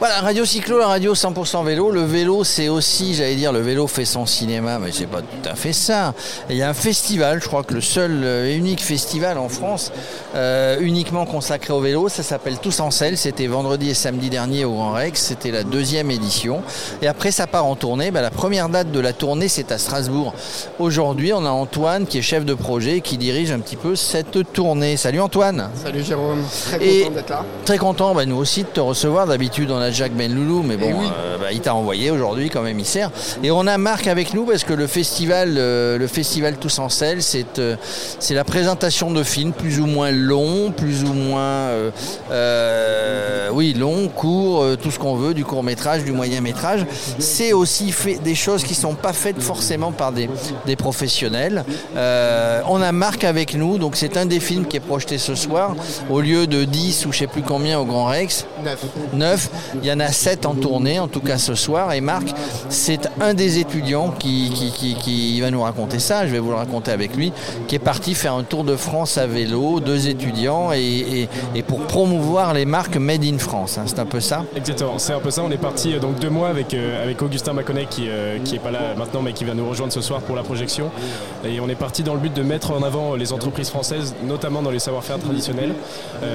Voilà, Radio Cyclo, la radio 100% vélo. Le vélo, c'est aussi, j'allais dire, le vélo fait son cinéma, mais c'est pas tout à fait ça. Il y a un festival, je crois que le seul et unique festival en France euh, uniquement consacré au vélo, ça s'appelle Tous en selle. C'était vendredi et samedi dernier au Grand Rex. C'était la deuxième édition. Et après, ça part en tournée. Ben, la première date de la tournée, c'est à Strasbourg. Aujourd'hui, on a Antoine qui est chef de projet et qui dirige un petit peu cette tournée. Salut Antoine. Salut Jérôme. Très content d'être là. Très content, ben, nous aussi, de te recevoir. D'habitude, on a Jacques Benloulou, mais bon, euh, bah, il t'a envoyé aujourd'hui comme émissaire. Et on a Marc avec nous parce que le festival, euh, le festival Tous en Selle, c'est euh, c'est la présentation de films plus ou moins longs, plus ou moins, oui, longs, courts, tout ce qu'on veut, du court métrage, du moyen métrage. C'est aussi fait des choses qui sont pas faites forcément par des, des professionnels. on a Marc avec nous, donc c'est un des films qui est projeté ce soir au lieu de 10 ou je sais plus combien au Grand Rex. 9. 9. Il y en a 7 en tournée, en tout cas ce soir. Et Marc, c'est un des étudiants qui, va nous raconter ça, je vais vous le raconter avec lui, qui est parti faire un tour de France à vélo, deux étudiants, et, pour promouvoir les marques Made in France. Hein. c'est un peu ça Exactement, c'est un peu ça. On est parti euh, donc deux mois avec, euh, avec Augustin Maconnet qui, euh, qui est pas là maintenant mais qui va nous rejoindre ce soir pour la projection. Et on est parti dans le but de mettre en avant les entreprises françaises, notamment dans les savoir-faire traditionnels,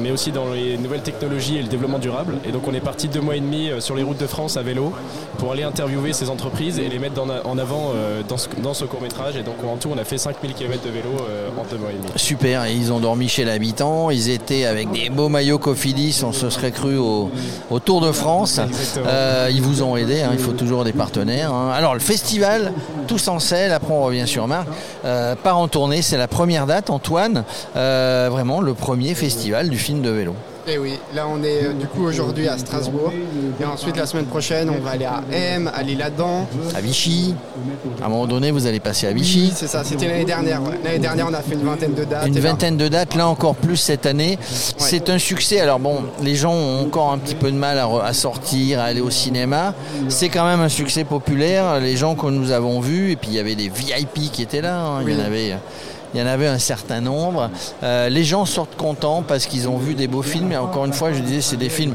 mais aussi dans les nouvelles technologies et le développement durable. Et donc on est parti deux mois et demi euh, sur les routes de France à vélo pour aller interviewer ces entreprises et les mettre en avant euh, dans ce, court métrage. Et donc en tout, on a fait 5000 km de vélo euh, en deux mois et demi. Super, et ils ont dormi chez l'habitant, ils étaient avec des beaux maillots Cofidis, on se serait cru au, Tour de France. ils vous ont aidé, hein, il faut toujours des partenaires. Hein. Alors le festival, tous en selle, après on revient sur Marc, part en tournée, c'est la première date, Antoine, vraiment le premier festival du film de vélo. Et oui, là on est euh, du coup aujourd'hui à Strasbourg. Et ensuite la semaine prochaine on va aller à M, à l'île-Adam. À Vichy. À un moment donné vous allez passer à Vichy. c'est ça, c'était l'année dernière. L'année dernière on a fait une vingtaine de dates. Une vingtaine de dates, là encore plus cette année. C'est un succès. Alors bon, les gens ont encore un petit peu de mal à, sortir, à aller au cinéma. C'est quand même un succès populaire. Les gens que nous avons vus, et puis il y avait des VIP qui étaient là. Hein. Il y en avait il y en avait un certain nombre. Euh, les gens sortent contents parce qu'ils ont vu des beaux films. Et encore une fois, je disais, c'est des films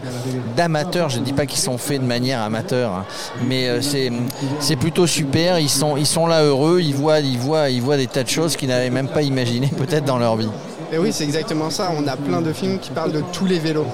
d'amateurs. Je ne dis pas qu'ils sont faits de manière amateur, hein. mais euh, c'est plutôt super. Ils sont, là heureux. Ils voient des tas de choses qu'ils n'avaient même pas imaginées peut-être dans leur vie. Et oui, c'est exactement ça. On a plein de films qui parlent de tous les vélos.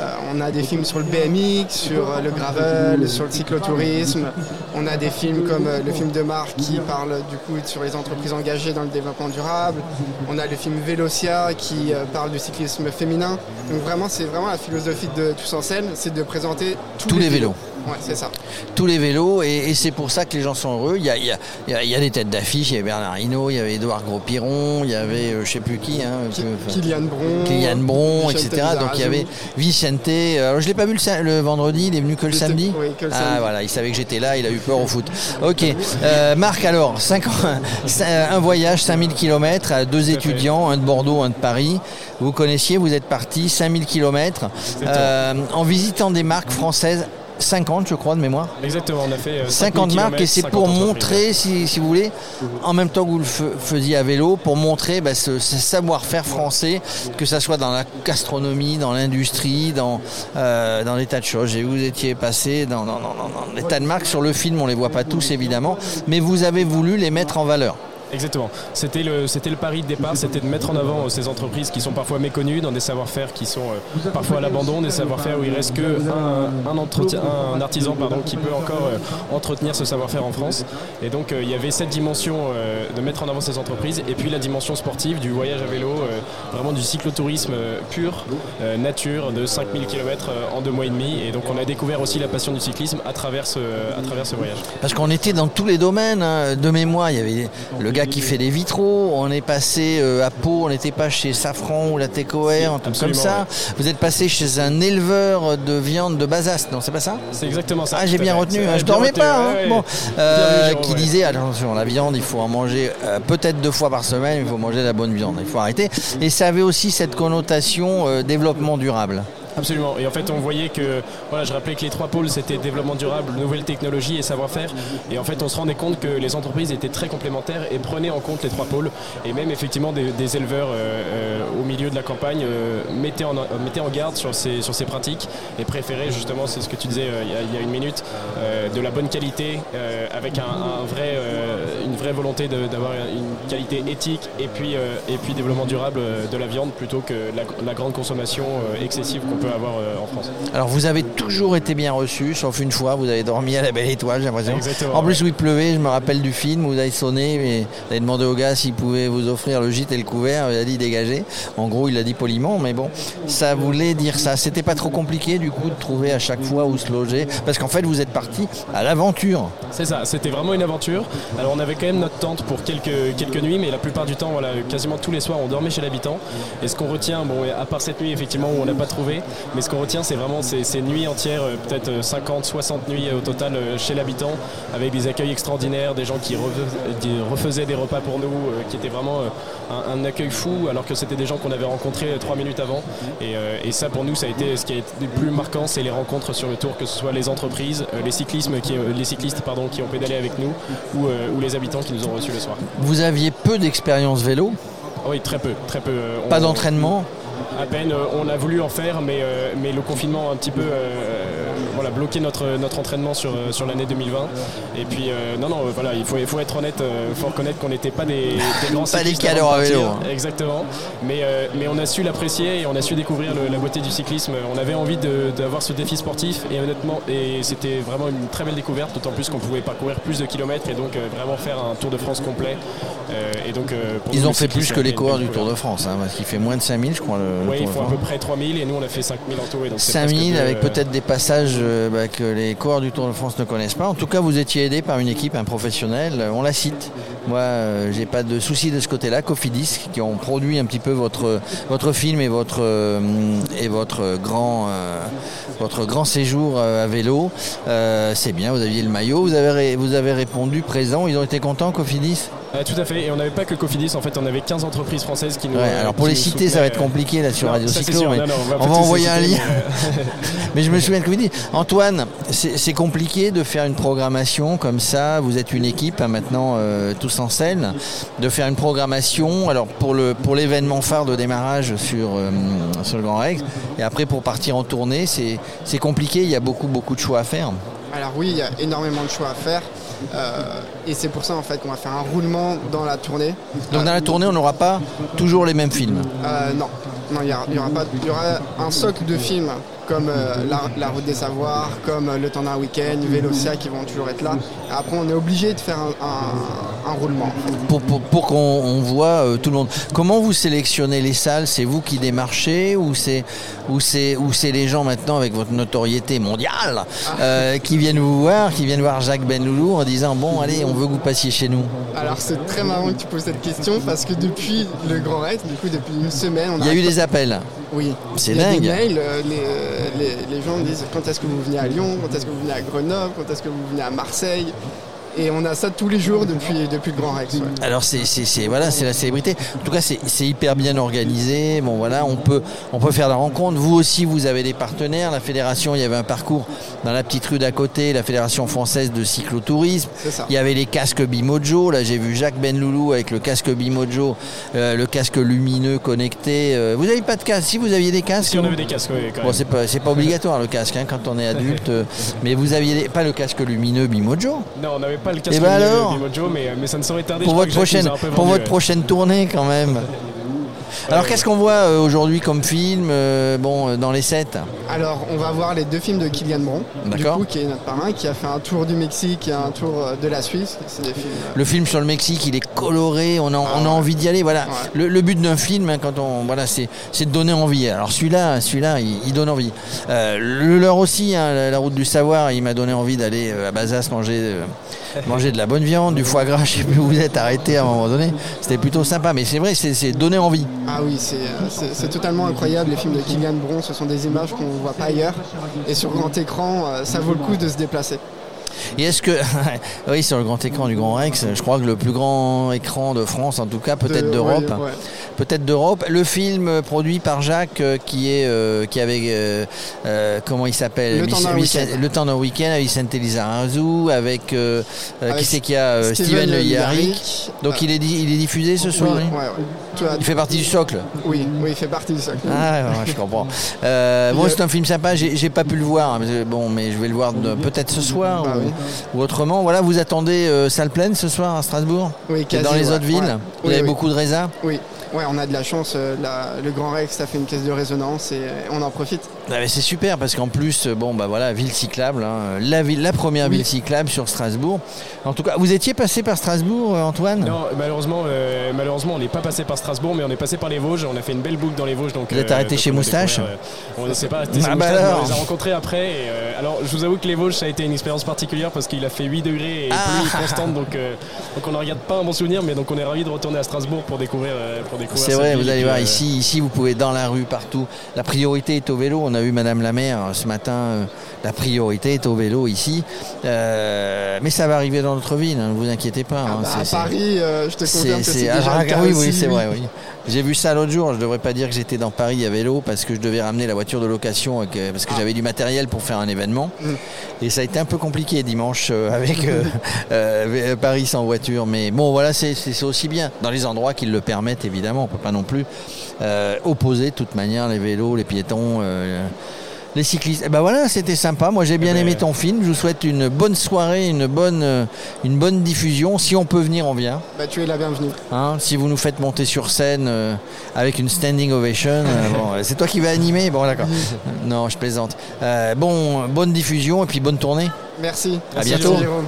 Euh, on a des films sur le BMX, sur euh, le gravel, sur le cyclotourisme. On a des films comme euh, le film de Marc qui parle du coup sur les entreprises engagées dans le développement durable. On a le film Vélocia qui parle du cyclisme féminin. Donc vraiment, c'est vraiment la philosophie de Tous en scène, c'est de présenter tous, les, vélos c'est ça. Tous les vélos, et, c'est pour ça que les gens sont heureux. Il y a, des têtes d'affiche, il y avait Bernard Hinault, il y avait Édouard Gros-Piron, il y avait je ne sais plus qui. Hein, Kylian Bron. Kylian Bron, etc. Donc il y avait Vicente. Alors je ne l'ai pas vu le, vendredi, il est venu que le samedi. Oui, que le ah voilà, il savait que j'étais là, il a eu peur au foot. Ok. Euh, Marc, alors, un voyage, 5000 km, deux étudiants, un de Bordeaux, un de Paris. Vous connaissiez, vous êtes partis, 5000 km, euh, en visitant des marques françaises 50 je crois de mémoire. Exactement, on a fait 50 euh, marques et c'est pour montrer, si, vous voulez, en même temps que vous le faisiez à vélo, pour montrer bah, ce, savoir-faire français, que ce soit dans la gastronomie, dans l'industrie, dans, euh, dans des tas de choses. Et vous étiez passé dans, dans, dans des tas de marques sur le film, on ne les voit pas tous évidemment, mais vous avez voulu les mettre en valeur. Exactement. C'était le, c'était le pari de départ, c'était de mettre en avant euh, ces entreprises qui sont parfois méconnues, dans des savoir-faire qui sont euh, parfois à l'abandon, des savoir-faire où il reste que un, un artisan pardon, qui peut encore euh, entretenir ce savoir-faire en France. Et donc il y avait cette dimension de mettre en avant ces entreprises, et puis la dimension sportive du voyage à vélo, vraiment du cyclotourisme pur, nature, de 5000 km en deux mois et demi. Et donc on a découvert aussi la passion du cyclisme à travers ce, à travers ce voyage. Parce qu'on était dans tous les domaines hein. de mémoire, il y avait le qui fait des vitraux. On est passé euh, à Pau, on n'était pas chez Safran ou la Tecoer, un truc comme ça. Vous êtes passé chez un éleveur de viande de Bazas, non, c'est pas ça? C'est exactement ça. Ah, j'ai bien retenu, hein, je dormais pas. Hein. bon. Euh, qui disait attention, la viande, il faut en manger euh, peut-être deux fois par semaine, il faut manger de la bonne viande, il faut arrêter. Et ça avait aussi cette connotation développement durable. Absolument. Et en fait, on voyait que, voilà, je rappelais que les trois pôles, c'était développement durable, nouvelles technologies et savoir-faire. Et en fait, on se rendait compte que les entreprises étaient très complémentaires et prenaient en compte les trois pôles. Et même, effectivement, des, éleveurs euh, euh, au milieu de la campagne euh, mettaient, en, mettaient en garde sur ces, sur ces pratiques et préféraient, justement, c'est ce que tu disais il y, a, une minute, de la bonne qualité avec un, vrai, une vraie volonté d'avoir une qualité éthique et puis, et puis développement durable de la viande plutôt que la, la grande consommation excessive qu'on peut avoir euh, en France. Alors vous avez toujours été bien reçu, sauf une fois, vous avez dormi à la belle étoile, j'ai l'impression. En plus, où il pleuvait, je me rappelle du film, où vous avez sonné, et vous avez demandé au gars s'il pouvait vous offrir le gîte et le couvert, il a dit dégagez. En gros, il a dit poliment, mais bon, ça voulait dire ça. C'était pas trop compliqué du coup de trouver à chaque fois où se loger, parce qu'en fait, vous êtes parti à l'aventure. C'est ça, c'était vraiment une aventure. Alors on avait quand même notre tente pour quelques, quelques nuits, mais la plupart du temps, voilà, quasiment tous les soirs, on dormait chez l'habitant. Et ce qu'on retient, bon, à part cette nuit effectivement où on n'a pas trouvé, mais ce qu'on retient, c'est vraiment ces, nuits entières, euh, peut-être 50, euh, 60 nuits au total euh, chez l'habitant, avec des accueils extraordinaires, des gens qui refaisaient des repas pour nous, qui étaient vraiment un, accueil fou, alors que c'était des gens qu'on avait rencontrés trois minutes avant. Et, ça, pour nous, ça a été ce qui a été le plus marquant, c'est les rencontres sur le tour, que ce soit les entreprises, les, cyclismes qui, les cyclistes pardon, qui ont pédalé avec nous, ou, les habitants qui nous ont reçus le soir. Vous aviez peu d'expérience vélo? Oui, très peu, très peu. Pas d'entraînement? À peine euh, on a voulu en faire, mais, euh, le confinement un petit peu euh, voilà, bloqué notre, notre entraînement sur, sur l'année 2020. Et puis, non, non, voilà, il faut, il faut être honnête, il faut reconnaître qu'on n'était pas des, des grands Pas des à vélo. Hein. Exactement. Mais, mais on a su l'apprécier et on a su découvrir la beauté du cyclisme. On avait envie d'avoir ce défi sportif et honnêtement, et c'était vraiment une très belle découverte, d'autant plus qu'on pouvait parcourir plus de kilomètres et donc vraiment faire un Tour de France complet. et donc, Ils ont fait plus que les coureurs du Tour de France, hein, parce qu'il fait moins de 5000, je crois. Le, oui, il faut à peu près 3000 et nous on a fait 5000 en tout. 5000 avec peut-être des passages euh, bah, que les coureurs du Tour de France ne connaissent pas. En tout cas, vous étiez aidé par une équipe, un professionnel, on la cite. Moi, euh, j'ai pas de souci de ce côté-là. Cofidis, qui ont produit un petit peu votre, votre film et votre, euh, et votre, grand, votre grand séjour à vélo. c'est bien, vous aviez le maillot, vous avez, vous avez répondu présent. Ils ont été contents, Cofidis euh, tout à fait, et on n'avait pas que Cofidis, en fait on avait 15 entreprises françaises qui nous. alors pour les citer, ça va être compliqué là sur Radio Cyclo, mais on va, envoyer un lien. Mais... je me souviens de Cofidis. Antoine, c'est compliqué de faire une programmation comme ça. Vous êtes une équipe hein, maintenant euh, tous en scène, de faire une programmation. Alors pour le pour l'événement phare de démarrage sur euh, sur le Grand Rex, et après pour partir en tournée, c'est compliqué. Il y a beaucoup beaucoup de choix à faire. Alors oui, il y a énormément de choix à faire. Euh, et c'est pour ça en fait qu'on va faire un roulement dans la tournée. Donc dans la tournée, on n'aura pas toujours les mêmes films euh, Non, non, il y, aura pas, y aura un socle de films comme euh, la, route des savoirs, comme le temps d'un week-end, Vélocia qui vont toujours être là. Après, on est obligé de faire un, roulement. Pour, qu'on voit tout le monde. Comment vous sélectionnez les salles? C'est vous qui démarchez ou c'est ou les gens maintenant avec votre notoriété mondiale ah. qui viennent vous voir, qui viennent voir Jacques Benloulou en disant bon allez on veut que vous passiez chez nous Alors c'est très marrant que tu poses cette question parce que depuis le Grand Raid, du coup depuis une semaine, on il y a eu des appels. Oui. C'est dingue. Des mails, euh, les, les, gens disent quand est-ce que vous venez à Lyon, quand est-ce que vous venez à Grenoble, quand est-ce que vous venez à Marseille? Et on a ça tous les jours depuis, depuis le Grand Rex. Alors c'est voilà, c'est la célébrité. En tout cas, c'est hyper bien organisé. Bon voilà, on peut on peut faire la rencontre. Vous aussi, vous avez des partenaires. La fédération, il y avait un parcours dans la petite rue d'à côté, la fédération française de cyclotourisme. Il y avait les casques Bimojo. Là, j'ai vu Jacques Benloulou avec le casque Bimojo, euh, le casque lumineux connecté. Euh, vous n'avez pas de casque? Si vous aviez des casques Si on avait des casques, oui. Bon, c'est pas pas obligatoire le casque hein, quand on est adulte. Mais vous aviez pas le casque lumineux Bimojo? Non, on n'avait pas le casque Et eh ben alors mais, mais, ça ne saurait tarder. Pour votre prochaine, pour votre prochaine tournée quand même. Alors qu'est-ce qu'on voit euh, aujourd'hui comme film euh, bon, euh, dans les sets Alors on va voir les deux films de Kylian Bron, du coup, qui est notre parrain, qui a fait un tour du Mexique et un tour de la Suisse. Le film sur le Mexique, il est coloré, on a, on a ah envie d'y aller. Voilà. Le, but d'un film, hein, quand on, voilà, c'est, de donner envie. Alors celui-là, celui-là, il, donne envie. le leur aussi, hein, la, route du savoir, il m'a donné envie d'aller à Bazas manger, manger de la bonne viande, du foie gras. Je sais plus où vous êtes arrêté à un moment donné. C'était plutôt sympa, mais c'est vrai, c'est donner envie. Ah oui, c'est totalement incroyable. Les films de Kylian Bron, ce sont des images qu'on ne voit pas ailleurs. Et sur grand écran, euh, ça vaut le coup de se déplacer. Et est-ce que, oui, sur le grand écran du Grand Rex, je crois que le plus grand écran de France, en tout cas, peut-être d'Europe, peut-être d'Europe. Le film produit par Jacques euh, qui est euh, qui avait euh, euh, comment il s'appelle? Le temps d'un week-end. Avec Vicente Lizarazu, avec, euh, euh, qui c'est qu'il y a euh, Steven Le Yarrick. Donc il est il est diffusé ce soir. as- Il fait partie du socle? oui, oui, il fait partie du socle. Ah, je comprends. Euh, bon, Le- c'est un film sympa. J'ai pas pu le voir. hein, mais, Bon, mais je vais le voir peut-être ce soir Bah ou, autrement. Voilà, vous attendez euh, salle pleine ce soir à Strasbourg? Oui, Dans les autres villes? Vous avez beaucoup de raisins? Oui, ouais, on a de la chance. euh, la- le Grand Rex a fait une caisse de résonance et euh, on en profite. Ah, C'est super parce qu'en plus, euh, bon, bah voilà, ville cyclable, hein, la, ville, la première Oui. ville cyclable sur Strasbourg. En tout cas, vous étiez passé par Strasbourg, Antoine? Non, malheureusement, euh, malheureusement, on n'est pas passé par Strasbourg, mais on est passé par les Vosges. On a fait une belle boucle dans les Vosges. Donc, Vous êtes arrêté chez Moustache? euh, On ne s'est pas arrêté Ah chez bah Moustache, mais alors. on les a rencontrés après. et, euh, alors, je vous avoue que les Vosges, ça a été une expérience particulière parce qu'il a fait 8 degrés et Ah. pluie constante. Donc, euh, donc, on ne regarde pas un bon souvenir, mais donc on est ravis de retourner à Strasbourg pour découvrir. euh, pour découvrir C'est vrai, vous allez voir euh, ici, ici vous pouvez dans la rue, partout. La priorité est au vélo. On a eu Madame la maire euh, ce matin. euh, La priorité est au vélo ici. Euh, mais ça va arriver dans notre ville, hein, ne vous inquiétez pas. Ah hein, bah, c'est- à Paris, euh, je te c'est- confirme que c'est- c'est ah, déjà ah, le cas oui, c'est vrai, oui. J'ai vu ça l'autre jour. Je devrais pas dire que j'étais dans Paris à vélo parce que je devais ramener la voiture de location et que- parce que j'avais du matériel pour faire un événement. Mm. Et ça a été un peu compliqué dimanche avec euh, euh, Paris sans voiture. Mais bon, voilà, c'est c'est- c'est aussi bien. Dans les endroits qui le permettent, évidemment. On peut pas non plus euh, opposer de toute manière les vélos, les piétons. euh, les cyclistes. Eh ben voilà, c'était sympa. Moi, j'ai bien Eh ben, aimé ton film. Je vous souhaite une bonne soirée, une bonne, euh, une bonne diffusion. Si on peut venir, on vient. Bah, tu es la bienvenue. Hein, si vous nous faites monter sur scène euh, avec une standing ovation, euh, bon, c'est toi qui vas animer Bon, d'accord. Non, je plaisante. Euh, bon, bonne diffusion et puis bonne tournée. Merci. À Merci, bientôt. Jérôme.